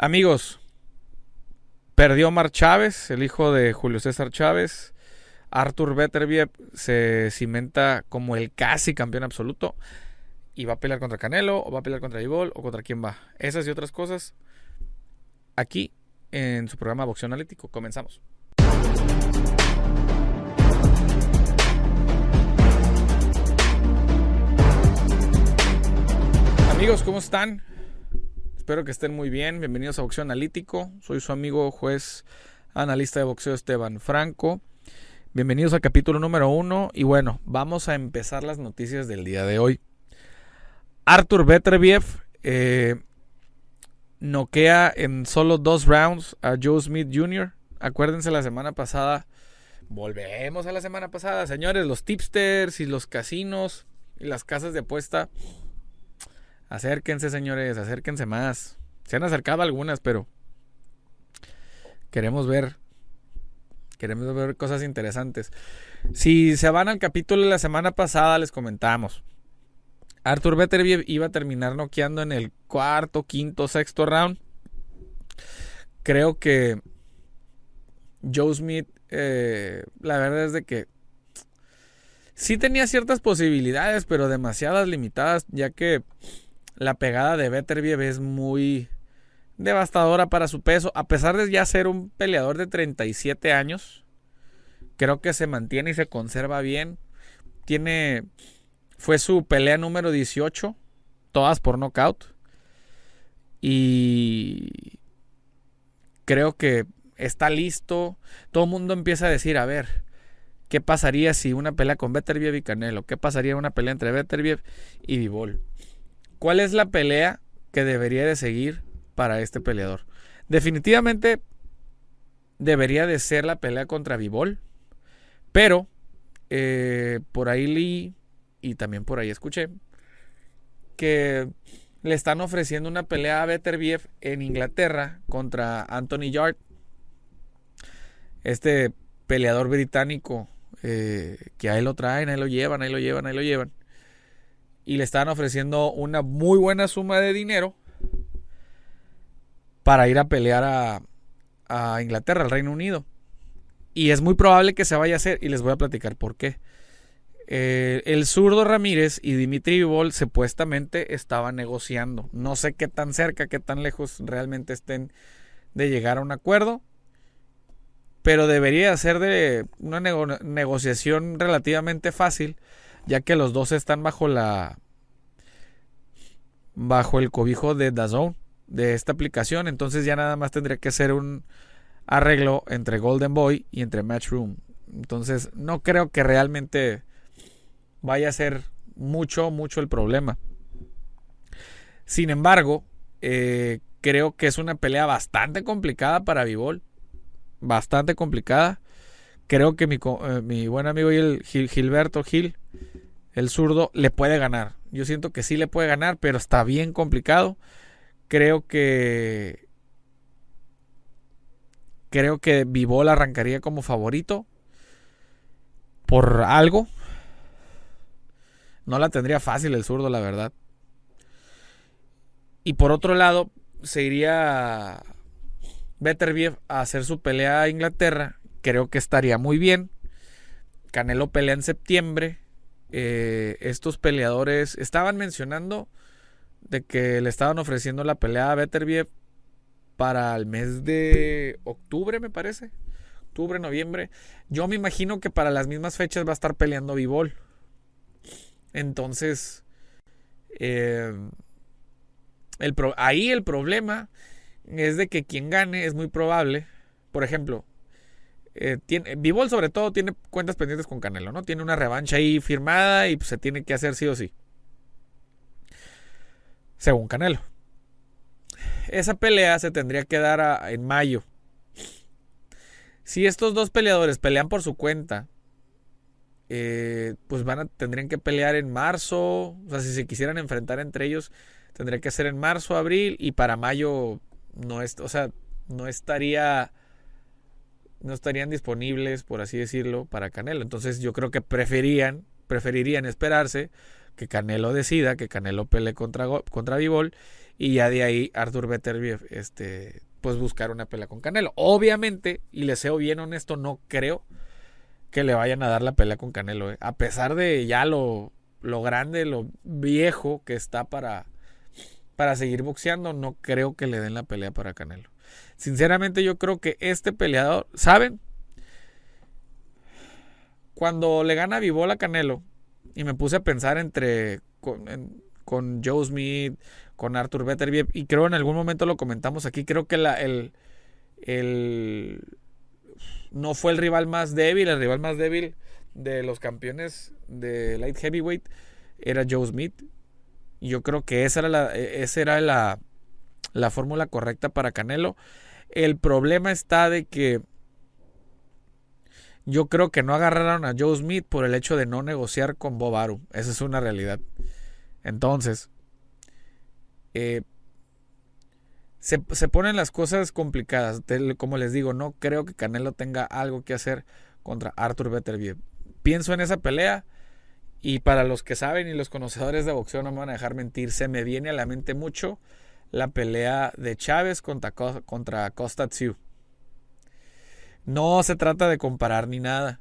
Amigos, perdió Mar Chávez, el hijo de Julio César Chávez. Arthur Beterbiev se cimenta como el casi campeón absoluto. Y va a pelear contra Canelo, o va a pelear contra Ibol, o contra quién va. Esas y otras cosas. Aquí en su programa Boxeo Analítico. Comenzamos. Amigos, ¿cómo están? Espero que estén muy bien. Bienvenidos a Boxeo Analítico. Soy su amigo juez analista de boxeo Esteban Franco. Bienvenidos al capítulo número uno. Y bueno, vamos a empezar las noticias del día de hoy. Arthur Beterbiev eh, noquea en solo dos rounds a Joe Smith Jr. Acuérdense la semana pasada. Volvemos a la semana pasada, señores. Los tipsters y los casinos y las casas de apuesta Acérquense, señores, acérquense más. Se han acercado algunas, pero queremos ver queremos ver cosas interesantes. Si se van al capítulo de la semana pasada, les comentamos. Arthur Beterbiev iba a terminar noqueando en el cuarto, quinto, sexto round. Creo que Joe Smith, eh, la verdad es de que sí tenía ciertas posibilidades, pero demasiadas limitadas, ya que la pegada de Beterbiev es muy devastadora para su peso. A pesar de ya ser un peleador de 37 años, creo que se mantiene y se conserva bien. Tiene. Fue su pelea número 18, todas por knockout. Y creo que está listo. Todo el mundo empieza a decir, a ver, ¿qué pasaría si una pelea con Beterbiev y Canelo? ¿Qué pasaría una pelea entre Beterbiev y Vivol? ¿Cuál es la pelea que debería de seguir para este peleador? Definitivamente debería de ser la pelea contra Vivol, pero eh, por ahí leí y también por ahí escuché que le están ofreciendo una pelea a Beterbiev en Inglaterra contra Anthony Yard, este peleador británico eh, que ahí lo traen, ahí lo llevan, ahí lo llevan, ahí lo llevan y le estaban ofreciendo una muy buena suma de dinero para ir a pelear a, Inglaterra, al Reino Unido. Y es muy probable que se vaya a hacer y les voy a platicar por qué. Eh, el zurdo Ramírez y Dimitri Vivol supuestamente estaban negociando. No sé qué tan cerca, qué tan lejos realmente estén de llegar a un acuerdo. Pero debería ser de una negociación relativamente fácil ya que los dos están bajo la bajo el cobijo de Dazone de esta aplicación, entonces ya nada más tendría que ser un arreglo entre Golden Boy y entre Matchroom. Entonces, no creo que realmente vaya a ser mucho, mucho el problema. Sin embargo, eh, creo que es una pelea bastante complicada para Vivol. Bastante complicada. Creo que mi, eh, mi buen amigo Gilberto Gil el zurdo le puede ganar. Yo siento que sí le puede ganar, pero está bien complicado. Creo que. Creo que Vivol arrancaría como favorito. Por algo. No la tendría fácil el zurdo, la verdad. Y por otro lado, se iría Beterbiev a hacer su pelea a Inglaterra. Creo que estaría muy bien. Canelo pelea en septiembre eh, estos peleadores estaban mencionando de que le estaban ofreciendo la pelea a Beterbiev para el mes de octubre, me parece. Octubre, noviembre. Yo me imagino que para las mismas fechas va a estar peleando Vivol. Entonces, eh, ahí el problema es de que quien gane es muy probable. Por ejemplo, eh, tiene, sobre todo tiene cuentas pendientes con Canelo, ¿no? Tiene una revancha ahí firmada y pues, se tiene que hacer sí o sí. Según Canelo. Esa pelea se tendría que dar en mayo. Si estos dos peleadores pelean por su cuenta, eh, pues van a, tendrían que pelear en marzo. O sea, si se quisieran enfrentar entre ellos, tendría que ser en marzo, abril y para mayo no o sea, no estaría no estarían disponibles, por así decirlo, para Canelo. Entonces yo creo que preferían, preferirían esperarse que Canelo decida, que Canelo pelee contra, contra Vivol Y ya de ahí Arthur Beterbiev, este, pues buscar una pelea con Canelo. Obviamente, y le sea bien honesto, no creo que le vayan a dar la pelea con Canelo. ¿eh? A pesar de ya lo, lo grande, lo viejo que está para, para seguir boxeando, no creo que le den la pelea para Canelo. Sinceramente yo creo que este peleador, ¿saben? Cuando le gana Vivola Canelo, y me puse a pensar entre con, Joe Smith, con Arthur Beterbiev, y creo en algún momento lo comentamos aquí, creo que la, el, el no fue el rival más débil, el rival más débil de los campeones de light heavyweight era Joe Smith. Y yo creo que esa era la, e, esa era la, la fórmula correcta para Canelo. El problema está de que yo creo que no agarraron a Joe Smith por el hecho de no negociar con Bob Arum. Esa es una realidad. Entonces, eh, se, ponen las cosas complicadas. como les digo, no creo que Canelo tenga algo que hacer contra Arthur Beterbiev. Pienso en esa pelea y para los que saben y los conocedores de boxeo no me van a dejar mentir, se me viene a la mente mucho la pelea de Chávez contra, contra Costa Tzu. No se trata de comparar ni nada.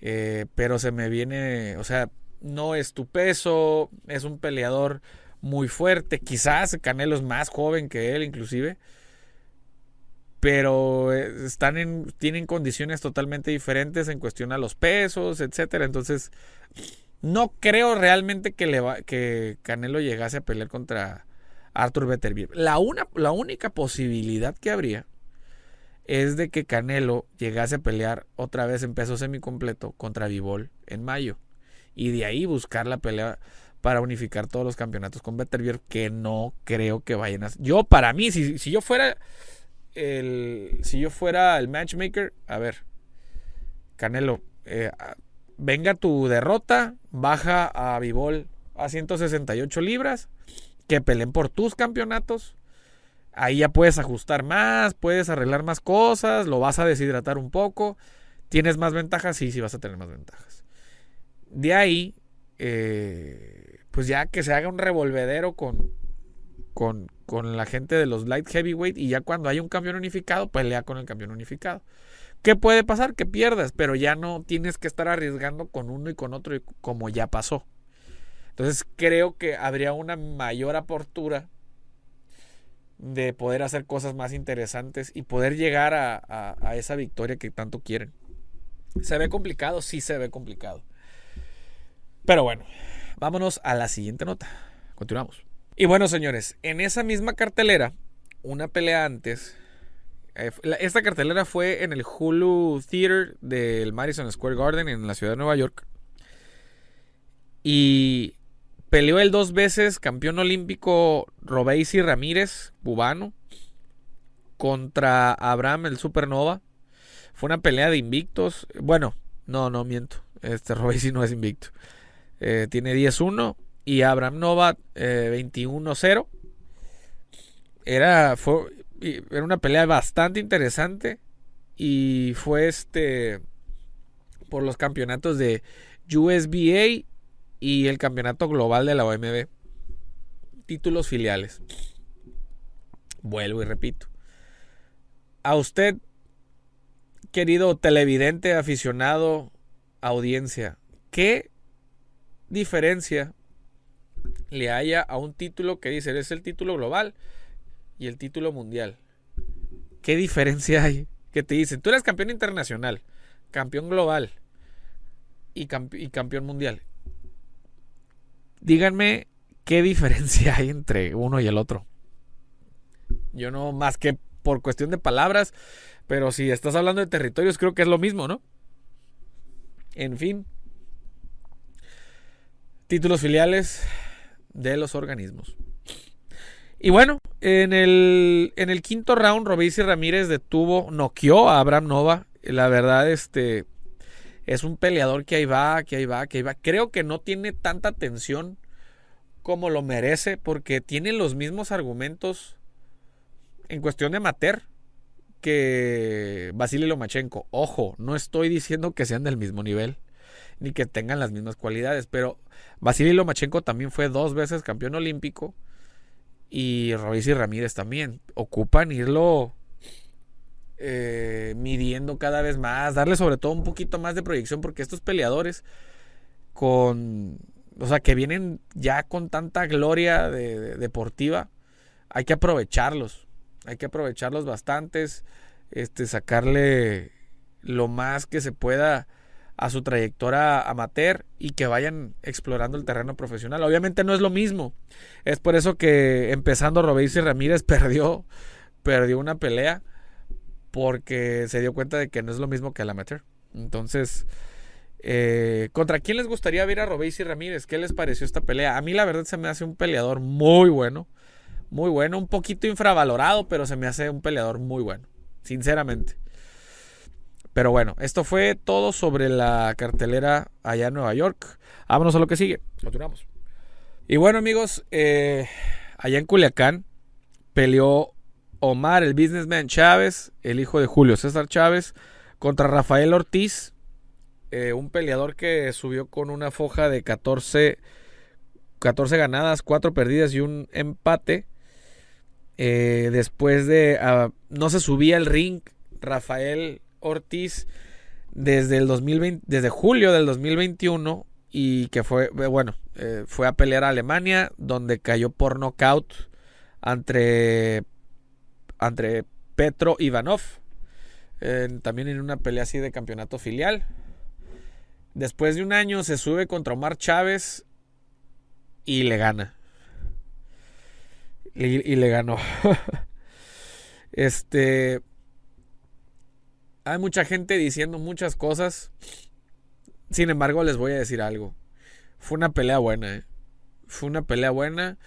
Eh, pero se me viene, o sea, no es tu peso, es un peleador muy fuerte. Quizás Canelo es más joven que él, inclusive. Pero eh, están en, tienen condiciones totalmente diferentes en cuestión a los pesos, etcétera. Entonces, no creo realmente que, le va, que Canelo llegase a pelear contra Arthur Beterbiev. La, la única posibilidad que habría es de que Canelo llegase a pelear otra vez en peso semicompleto contra Vivol en mayo. Y de ahí buscar la pelea para unificar todos los campeonatos con Beterbiev, que no creo que vayan a... Yo, para mí, si, si yo fuera el... Si yo fuera el matchmaker, a ver, Canelo, eh, venga tu derrota, baja a Vivol a 168 libras, que peleen por tus campeonatos. Ahí ya puedes ajustar más, puedes arreglar más cosas, lo vas a deshidratar un poco. ¿Tienes más ventajas? Sí, sí vas a tener más ventajas. De ahí, eh, pues ya que se haga un revolvedero con, con, la gente de los light heavyweight y ya cuando haya un campeón unificado, pelea con el campeón unificado. ¿Qué puede pasar? Que pierdas, pero ya no tienes que estar arriesgando con uno y con otro como ya pasó. Entonces creo que habría una mayor apertura de poder hacer cosas más interesantes y poder llegar a, a esa victoria que tanto quieren. ¿Se ve complicado? Sí se ve complicado. Pero bueno, Vámonos a la siguiente nota. Continuamos. Y bueno, señores, en esa misma cartelera, una pelea antes. Eh, esta cartelera fue en el Hulu Theater del Madison Square Garden en la ciudad de Nueva York. Y peleó el dos veces campeón olímpico Robeisi Ramírez, cubano, contra Abraham el Supernova. Fue una pelea de invictos. Bueno, no, no miento. Este Robeisi no es invicto. Eh, tiene 10-1 y Abraham Nova 21-0. Eh, era, fue, era una pelea bastante interesante y fue este por los campeonatos de USBA y el campeonato global de la OMB. Títulos filiales. Vuelvo y repito. A usted, querido televidente, aficionado, audiencia, ¿qué diferencia le haya a un título que dice es el título global y el título mundial. ¿Qué diferencia hay? Que te dicen, tú eres campeón internacional, campeón global y, campeón mundial. Díganme qué diferencia hay entre uno y el otro. Yo no más que por cuestión de palabras, pero si estás hablando de territorios creo que es lo mismo, ¿no? En fin, títulos filiales de los organismos. Y bueno, en el, en el quinto round, Robisi Ramírez detuvo, noqueó a Abraham Nova. La verdad, este es un peleador que ahí va, que ahí va, que ahí va. Creo que no tiene tanta tensión como lo merece, porque tiene los mismos argumentos en cuestión de mater que Vasily Lomachenko. Ojo, no estoy diciendo que sean del mismo nivel ni que tengan las mismas cualidades. Pero Vasily Lomachenko también fue dos veces campeón olímpico y Royce y Ramírez también. Ocupan irlo eh, midiendo cada vez más, darle sobre todo un poquito más de proyección, porque estos peleadores con, o sea, que vienen ya con tanta gloria deportiva, hay que aprovecharlos, hay que aprovecharlos bastantes, este, sacarle lo más que se pueda a su trayectoria amateur y que vayan explorando el terreno profesional. Obviamente no es lo mismo. Es por eso que empezando Robéis y Ramírez perdió, perdió una pelea porque se dio cuenta de que no es lo mismo que el amateur. Entonces, eh, ¿contra quién les gustaría ver a Robéis y Ramírez? ¿Qué les pareció esta pelea? A mí la verdad se me hace un peleador muy bueno. Muy bueno, un poquito infravalorado, pero se me hace un peleador muy bueno. Sinceramente. Pero bueno, esto fue todo sobre la cartelera allá en Nueva York. Vámonos a lo que sigue. Continuamos. Y bueno amigos, eh, allá en Culiacán peleó Omar, el businessman Chávez, el hijo de Julio César Chávez, contra Rafael Ortiz, eh, un peleador que subió con una foja de 14, 14 ganadas, 4 perdidas y un empate. Eh, después de... Ah, no se subía el ring Rafael Ortiz desde el 2020, desde julio del 2021 y que fue, bueno, eh, fue a pelear a Alemania donde cayó por nocaut entre entre Petro Ivanov. también en una pelea así de campeonato filial. Después de un año se sube contra Omar Chávez y le gana. Y, le ganó. este. Hay mucha gente diciendo muchas cosas. Sin embargo, les voy a decir algo. Fue una pelea buena, ¿eh? Fue una pelea buena.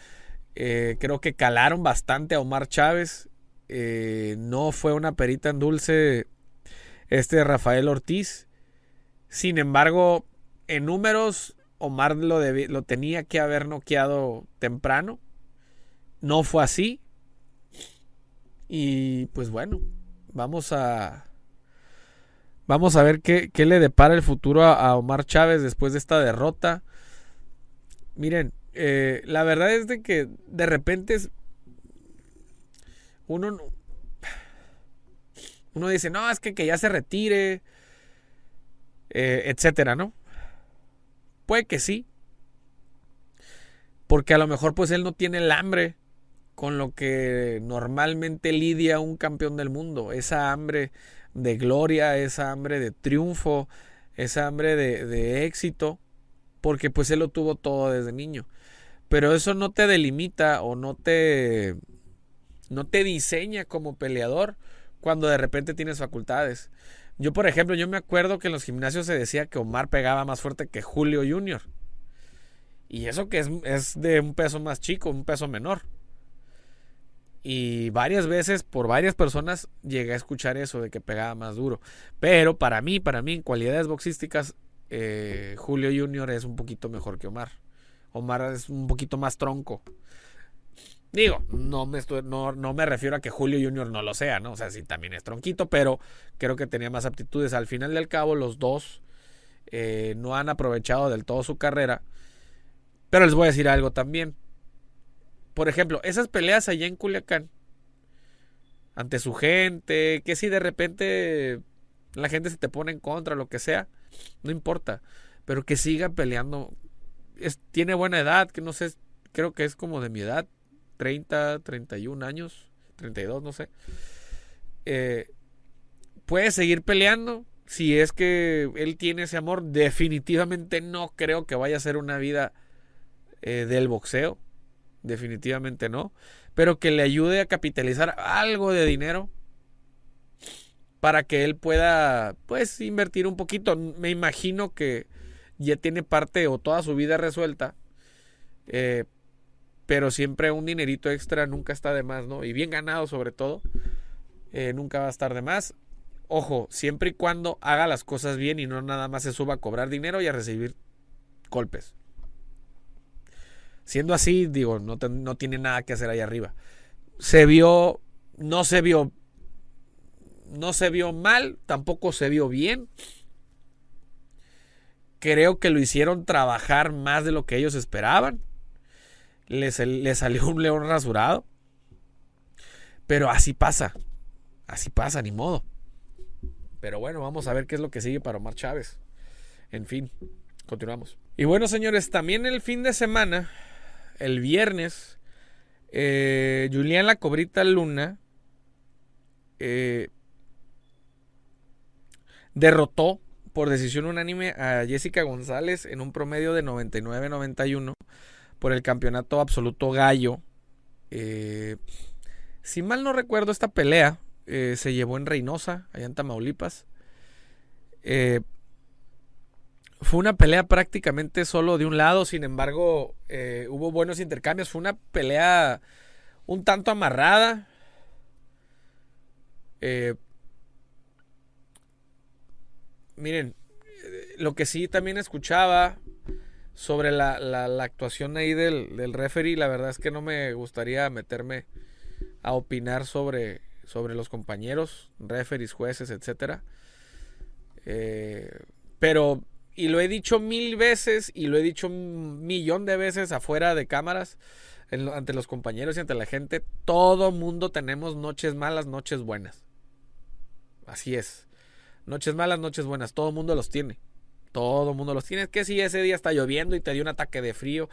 Eh, creo que calaron bastante a Omar Chávez. Eh, no fue una perita en dulce este Rafael Ortiz. Sin embargo, en números, Omar lo, lo tenía que haber noqueado temprano. No fue así. Y pues bueno, vamos a. Vamos a ver qué, le depara el futuro a, Omar Chávez después de esta derrota. Miren, eh, la verdad es de que de repente uno, uno dice, no, es que, que ya se retire, eh, etcétera, ¿no? Puede que sí. Porque a lo mejor pues él no tiene el hambre con lo que normalmente lidia un campeón del mundo. Esa hambre de gloria, esa hambre de triunfo, esa hambre de, de éxito. Porque pues él lo tuvo todo desde niño. Pero eso no te delimita o no te no te diseña como peleador cuando de repente tienes facultades. Yo, por ejemplo, yo me acuerdo que en los gimnasios se decía que Omar pegaba más fuerte que Julio Jr. Y eso que es, de un peso más chico, un peso menor. Y varias veces, por varias personas, llegué a escuchar eso de que pegaba más duro. Pero para mí, para mí, en cualidades boxísticas, eh, Julio Jr. es un poquito mejor que Omar. Omar es un poquito más tronco. Digo, no me, estoy, no, no, me refiero a que Julio Junior no lo sea, ¿no? O sea, sí también es tronquito, pero creo que tenía más aptitudes. Al final del cabo, los dos eh, no han aprovechado del todo su carrera. Pero les voy a decir algo también. Por ejemplo, esas peleas allá en Culiacán, ante su gente, que si de repente la gente se te pone en contra, lo que sea, no importa. Pero que siga peleando. Es, tiene buena edad, que no sé, creo que es como de mi edad, 30, 31 años, 32, no sé. Eh, puede seguir peleando. Si es que él tiene ese amor, definitivamente no creo que vaya a ser una vida eh, del boxeo. Definitivamente no. Pero que le ayude a capitalizar algo de dinero para que él pueda, pues, invertir un poquito. Me imagino que ya tiene parte o toda su vida resuelta. Eh, pero siempre un dinerito extra nunca está de más, ¿no? Y bien ganado sobre todo, eh, nunca va a estar de más. Ojo, siempre y cuando haga las cosas bien y no nada más se suba a cobrar dinero y a recibir golpes. Siendo así, digo, no, no tiene nada que hacer ahí arriba. Se vio, no se vio, no se vio mal, tampoco se vio bien. Creo que lo hicieron trabajar más de lo que ellos esperaban le, salió un león rasurado. Pero así pasa. Así pasa, ni modo. Pero bueno, vamos a ver qué es lo que sigue para Omar Chávez. En fin, continuamos. Y bueno, señores, también el fin de semana, el viernes, eh, Julián La Cobrita Luna eh, derrotó por decisión unánime a Jessica González en un promedio de 99-91 por el campeonato absoluto gallo. Eh, si mal no recuerdo, esta pelea eh, se llevó en Reynosa, allá en Tamaulipas. Eh, fue una pelea prácticamente solo de un lado, sin embargo, hubo buenos intercambios. Fue una pelea un tanto amarrada. miren, lo que sí también escuchaba sobre la, actuación ahí del, del, referee, la verdad es que no me gustaría meterme a opinar sobre, sobre los compañeros, referees, jueces, etcétera. Eh, pero, y lo he dicho mil veces y lo he dicho un millón de veces afuera de cámaras, ante los compañeros y ante la gente, todo mundo tenemos noches malas, noches buenas. Así es. Noches malas, noches buenas, todo mundo los tiene. Todo mundo los tiene. Que si ese día está lloviendo y te dio un ataque de frío,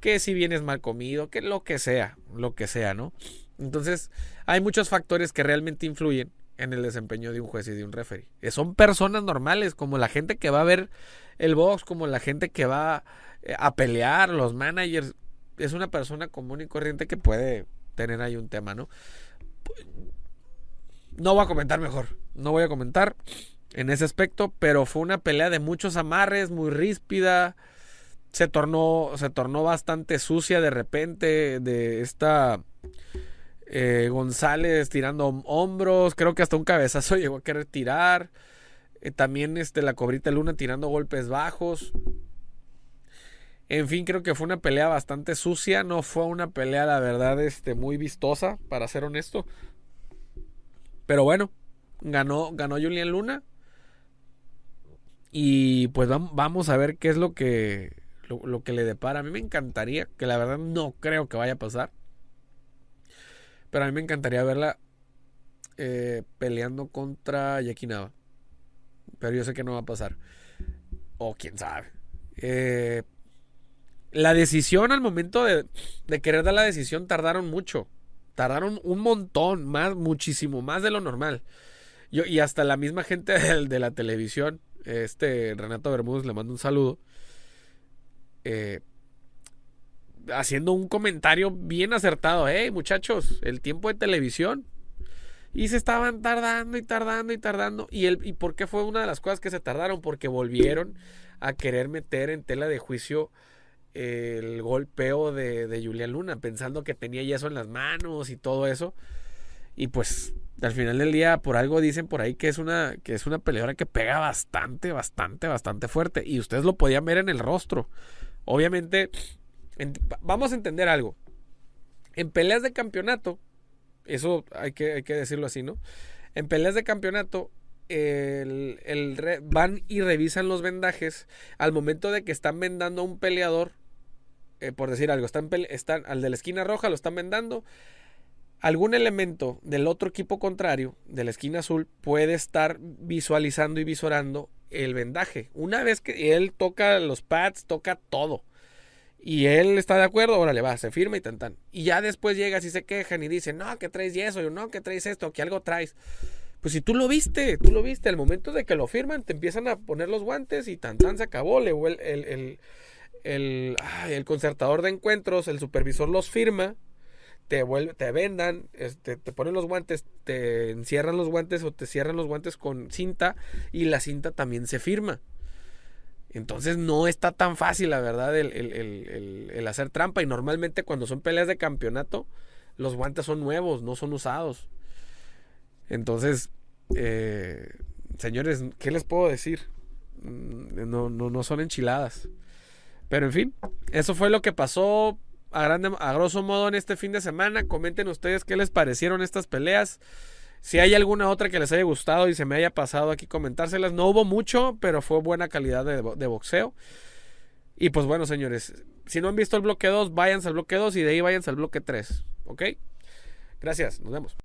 que si vienes mal comido, que lo que sea, lo que sea, ¿no? Entonces, hay muchos factores que realmente influyen en el desempeño de un juez y de un referee. Eh, son personas normales, como la gente que va a ver el box, como la gente que va eh, a pelear, los managers. Es una persona común y corriente que puede tener ahí un tema, ¿no? No voy a comentar mejor. No voy a comentar en ese aspecto, pero fue una pelea de muchos amarres, muy ríspida. Se tornó, se tornó bastante sucia de repente de esta eh, González tirando hombros, creo que hasta un cabezazo llegó a querer tirar. Eh, también este, la cobrita Luna tirando golpes bajos. En fin, creo que fue una pelea bastante sucia. No fue una pelea, la verdad, este, muy vistosa, para ser honesto. Pero bueno, ganó, ganó Julián Luna. Y pues vamos a ver qué es lo que, lo, que le depara. A mí me encantaría, que la verdad no creo que vaya a pasar. Pero a mí me encantaría verla eh, peleando contra Yakinaba. Pero yo sé que no va a pasar. O quién sabe. Eh, la decisión al momento de, de, querer dar la decisión tardaron mucho. Tardaron un montón, más, muchísimo más de lo normal. Yo, y hasta la misma gente de la televisión este Renato Bermúdez le mando un saludo. Eh, haciendo un comentario bien acertado. Hey, muchachos, el tiempo de televisión. Y se estaban tardando y tardando y tardando. ¿Y, el, ¿Y por qué fue una de las cosas que se tardaron? Porque volvieron a querer meter en tela de juicio el golpeo de, de Julián Luna, pensando que tenía yeso en las manos y todo eso. Y pues al final del día, por algo dicen por ahí que es una, que es una peleadora que pega bastante, bastante, bastante fuerte. Y ustedes lo podían ver en el rostro. Obviamente, vamos a entender algo. En peleas de campeonato, eso hay que, hay que decirlo así, ¿no? En peleas de campeonato, el, van y revisan los vendajes al momento de que están vendando a un peleador, eh, por decir algo, están al de la esquina roja, lo están vendando algún elemento del otro equipo contrario, de la esquina azul, puede estar visualizando y visorando el vendaje. Una vez que él toca los pads, toca todo. Y él está de acuerdo, órale, va, se firma y tan tan. Y ya después llegas y se quejan y dicen, no, que traes eso, yo no, que traes esto, que algo traes. Pues si tú lo viste, tú lo viste, al momento de que lo firman, te empiezan a poner los guantes y tan tan se acabó. Le, el, el, el, el concertador de encuentros, el supervisor los firma te, vendan, este, te ponen los guantes, te encierran los guantes o te cierran los guantes con cinta y la cinta también se firma. Entonces no está tan fácil, la verdad, el, hacer trampa. Y normalmente cuando son peleas de campeonato, los guantes son nuevos, no son usados. Entonces, eh, señores, ¿qué les puedo decir? Mm, no, no, no son enchiladas. Pero en fin, eso fue lo que pasó a, grande, a grosso modo en este fin de semana. Comenten ustedes qué les parecieron estas peleas. Si hay alguna otra que les haya gustado y se me haya pasado aquí comentárselas. No hubo mucho, pero fue buena calidad de, de boxeo. Y pues bueno, señores, si no han visto el bloque 2, váyanse al bloque 2 y de ahí váyanse al bloque 3. ¿Ok? Gracias, nos vemos.